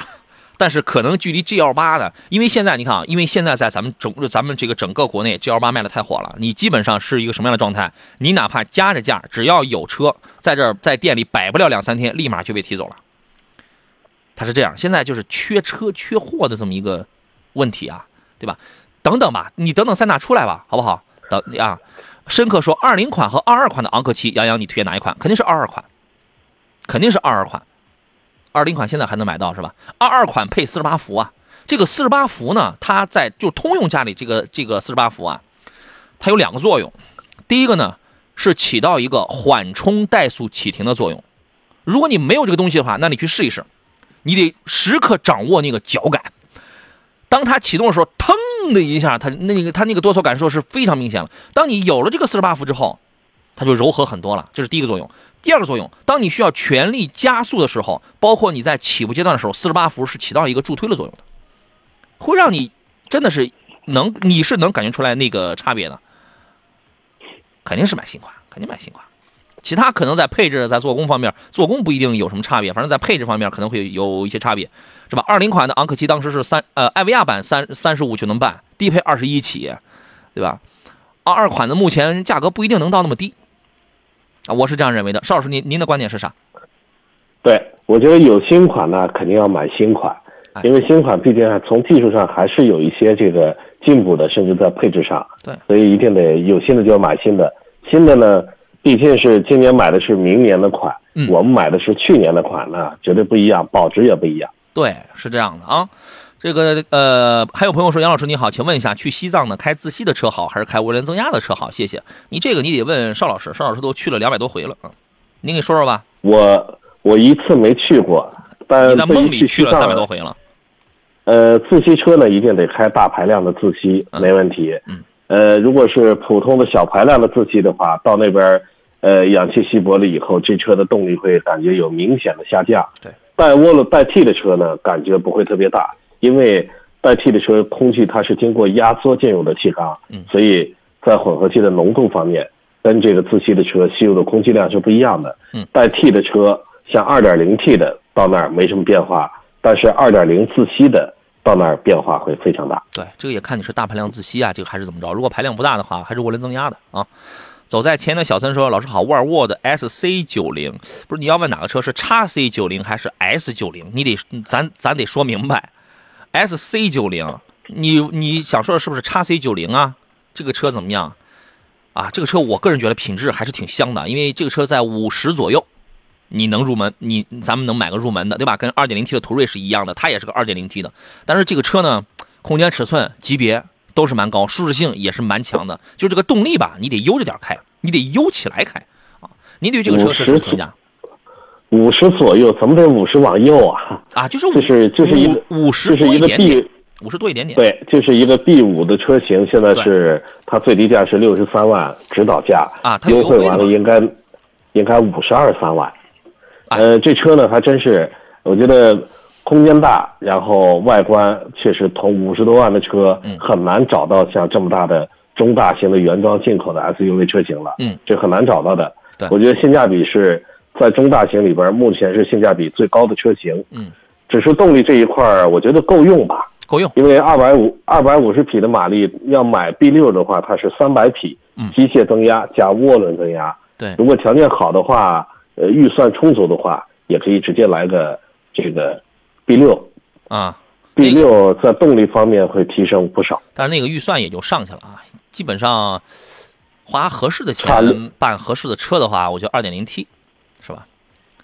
但是可能距离 G L 八呢，因为现在你看啊，因为现在在咱们整咱们这个整个国内 G L 八卖的太火了，你基本上是一个什么样的状态？你哪怕加着价，只要有车在这儿在店里摆不了两三天，立马就被提走了。他是这样，现在就是缺车缺货的这么一个问题啊，对吧？等等吧，你等等三大出来吧，好不好？等啊，深刻说二零款和二二款的昂克旗，杨洋你推荐哪一款？肯定是二二款，肯定是二二款。二零款现在还能买到是吧？二二款配四十八伏啊，这个四十八伏呢，它在就通用家里这个这个四十八伏啊，它有两个作用。第一个呢是起到一个缓冲怠速启停的作用。如果你没有这个东西的话，那你去试一试，你得时刻掌握那个脚感。当它启动的时候，腾的一下，它那个它那个哆嗦感受是非常明显了。当你有了这个四十八伏之后，它就柔和很多了，这是第一个作用。第二个作用，当你需要全力加速的时候，包括你在起步阶段的时候，四十八伏是起到一个助推的作用的，会让你真的是能，你是能感觉出来那个差别的。肯定是买新款，肯定买新款。其他可能在配置、在做工方面，做工不一定有什么差别，反正在配置方面可能会有一些差别，是吧？二零款的昂克旗当时是三呃艾维亚版三三十五就能办，低配二十一起，对吧？二二款的目前价格不一定能到那么低。啊，我是这样认为的，邵老师，您您的观点是啥？对，我觉得有新款呢，肯定要买新款，因为新款毕竟从技术上还是有一些这个进步的，甚至在配置上。对，所以一定得有新的就要买新的。新的呢，毕竟是今年买的是明年的款，嗯，我们买的是去年的款呢，绝对不一样，保值也不一样。对，是这样的啊。这个呃，还有朋友说，杨老师你好，请问一下，去西藏呢，开自吸的车好，还是开涡轮增压的车好？谢谢你，这个你得问邵老师，邵老师都去了两百多回了啊，您给说说吧。我我一次没去过，但你在梦里去了三百多回了。呃，自吸车呢，一定得开大排量的自吸，没问题。嗯。呃，如果是普通的小排量的自吸的话，到那边呃，氧气稀薄了以后，这车的动力会感觉有明显的下降。对。带涡轮带 T 的车呢，感觉不会特别大。因为代替的车空气它是经过压缩进入的气缸，嗯，所以在混合气的浓度方面，跟这个自吸的车吸入的空气量是不一样的。嗯，代替的车像 2.0T 的到那儿没什么变化，但是2.0自吸的到那儿变化会非常大。对，这个也看你是大排量自吸啊，这个还是怎么着？如果排量不大的话，还是涡轮增压的啊。走在前的小森说：“老师好，沃尔沃的 S C 九零不是你要问哪个车是 xc 九零还是 S 九零你得咱咱得说明白。” S C 九零，你你想说的是不是叉 C 九零啊？这个车怎么样？啊，这个车我个人觉得品质还是挺香的，因为这个车在五十左右，你能入门，你咱们能买个入门的，对吧？跟二点零 T 的途锐是一样的，它也是个二点零 T 的，但是这个车呢，空间尺寸级别都是蛮高，舒适性也是蛮强的，就这个动力吧，你得悠着点开，你得悠起来开啊。您对这个车是什么评价？五十左右，怎么得五十往右啊？啊，就是就是就是一个五十就是一个 B 五十多一点点。对，就是一个 B 五的车型，现在是它最低价是六十三万，指导价啊，优惠完了应该应该五十二三万。呃，这车呢还真是，我觉得空间大，然后外观确实同五十多万的车很难找到像这么大的中大型的原装进口的 SUV 车型了。嗯，这很难找到的。对，我觉得性价比是。在中大型里边，目前是性价比最高的车型。嗯，只是动力这一块儿，我觉得够用吧？够用。因为二百五二百五十匹的马力，要买 B 六的话，它是三百匹，嗯，机械增压加涡轮增压。对，如果条件好的话，呃，预算充足的话，也可以直接来个这个 B 六啊。B 六在动力方面会提升不少，但是那个预算也就上去了啊，基本上花合适的钱办合适的车的话，我觉得二点零 T。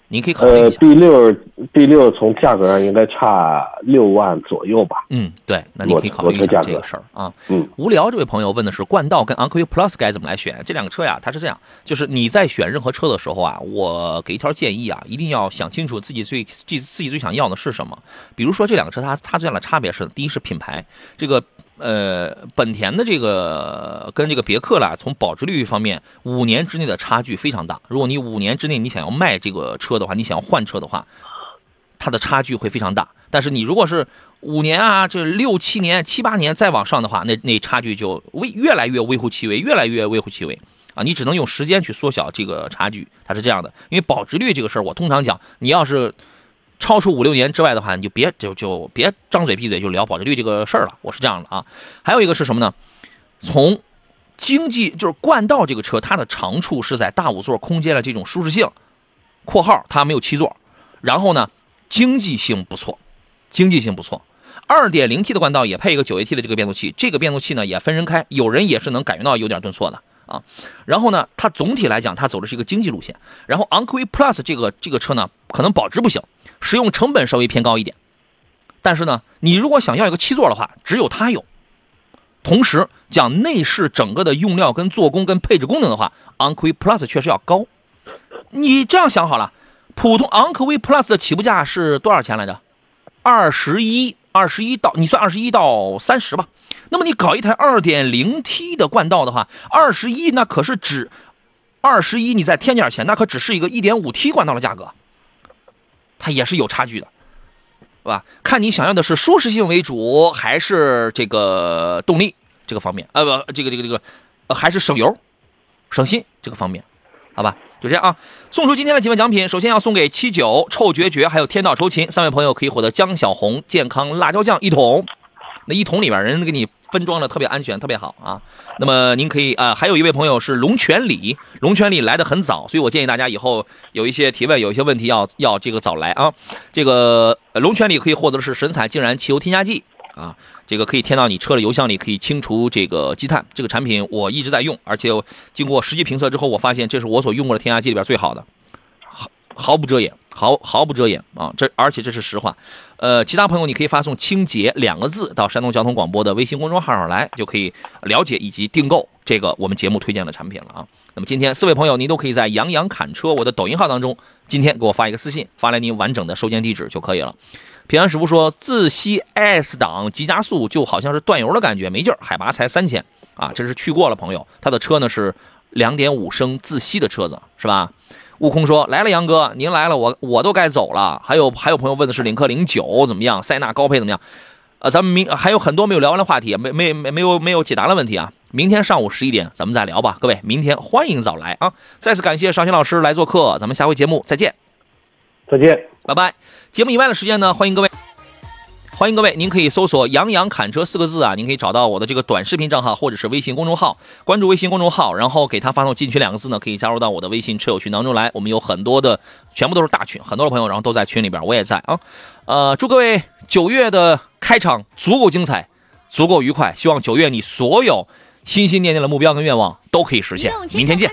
是吧？您可以考虑一下。呃，B 六 B 六从价格上应该差六万左右吧？嗯，对，那你可以考虑一下这个事儿啊。嗯，无聊这位朋友问的是冠道跟昂科威 Plus 该怎么来选？这两个车呀，它是这样，就是你在选任何车的时候啊，我给一条建议啊，一定要想清楚自己最自自己最想要的是什么。比如说这两个车，它它最大的差别是，第一是品牌，这个。呃，本田的这个跟这个别克啦，从保值率方面，五年之内的差距非常大。如果你五年之内你想要卖这个车的话，你想要换车的话，它的差距会非常大。但是你如果是五年啊，这六七年、七八年再往上的话，那那差距就微越来越微乎其微，越来越微乎其微啊！你只能用时间去缩小这个差距，它是这样的。因为保值率这个事儿，我通常讲，你要是超出五六年之外的话，你就别就就别张嘴闭嘴就聊保值率这个事儿了。我是这样的啊。还有一个是什么呢？从经济就是冠道这个车，它的长处是在大五座空间的这种舒适性（括号它没有七座），然后呢，经济性不错，经济性不错。二点零 T 的冠道也配一个九 AT 的这个变速器，这个变速器呢也分人开，有人也是能感觉到有点顿挫的啊。然后呢，它总体来讲，它走的是一个经济路线。然后昂科威 Plus 这个这个车呢，可能保值不行，使用成本稍微偏高一点。但是呢，你如果想要一个七座的话，只有它有。同时讲内饰整个的用料跟做工跟配置功能的话，昂科威 Plus 确实要高。你这样想好了，普通昂科威 Plus 的起步价是多少钱来着？二十一，二十一到你算二十一到三十吧。那么你搞一台二点零 T 的冠道的话，二十一那可是只二十一，你再添点钱，那可只是一个一点五 T 冠道的价格，它也是有差距的，是吧？看你想要的是舒适性为主，还是这个动力这个方面？呃，不，这个这个这个，呃，还是省油、省心这个方面，好吧？就这样啊！送出今天的几份奖品，首先要送给七九、臭绝绝还有天道酬勤三位朋友，可以获得江小红健康辣椒酱一桶。那一桶里边人给你分装的特别安全，特别好啊。那么您可以啊，还有一位朋友是龙泉里，龙泉里来的很早，所以我建议大家以后有一些提问、有一些问题要要这个早来啊。这个龙泉里可以获得的是神采净燃汽油添加剂啊。这个可以添到你车的油箱里，可以清除这个积碳。这个产品我一直在用，而且经过实际评测之后，我发现这是我所用过的添加剂里边最好的，毫毫不遮掩，毫毫不遮掩啊！这而且这是实话。呃，其他朋友你可以发送“清洁”两个字到山东交通广播的微信公众号上来，就可以了解以及订购这个我们节目推荐的产品了啊。那么今天四位朋友，您都可以在杨洋侃车我的抖音号当中，今天给我发一个私信，发来您完整的收件地址就可以了。平安师傅说，自吸 S 档急加速就好像是断油的感觉，没劲儿，海拔才三千啊！这是去过了朋友，他的车呢是两点五升自吸的车子，是吧？悟空说来了，杨哥您来了，我我都该走了。还有还有朋友问的是领克零九怎么样，塞纳高配怎么样？呃，咱们明还有很多没有聊完的话题，没没没没有没有解答的问题啊！明天上午十一点咱们再聊吧，各位，明天欢迎早来啊！再次感谢邵新老师来做客，咱们下回节目再见。再见，拜拜。节目以外的时间呢，欢迎各位，欢迎各位，您可以搜索“杨洋侃车”四个字啊，您可以找到我的这个短视频账号或者是微信公众号，关注微信公众号，然后给他发送“进群”两个字呢，可以加入到我的微信车友群当中来。我们有很多的，全部都是大群，很多的朋友，然后都在群里边，我也在啊。呃，祝各位九月的开场足够精彩，足够愉快，希望九月你所有心心念念的目标跟愿望都可以实现。明天见。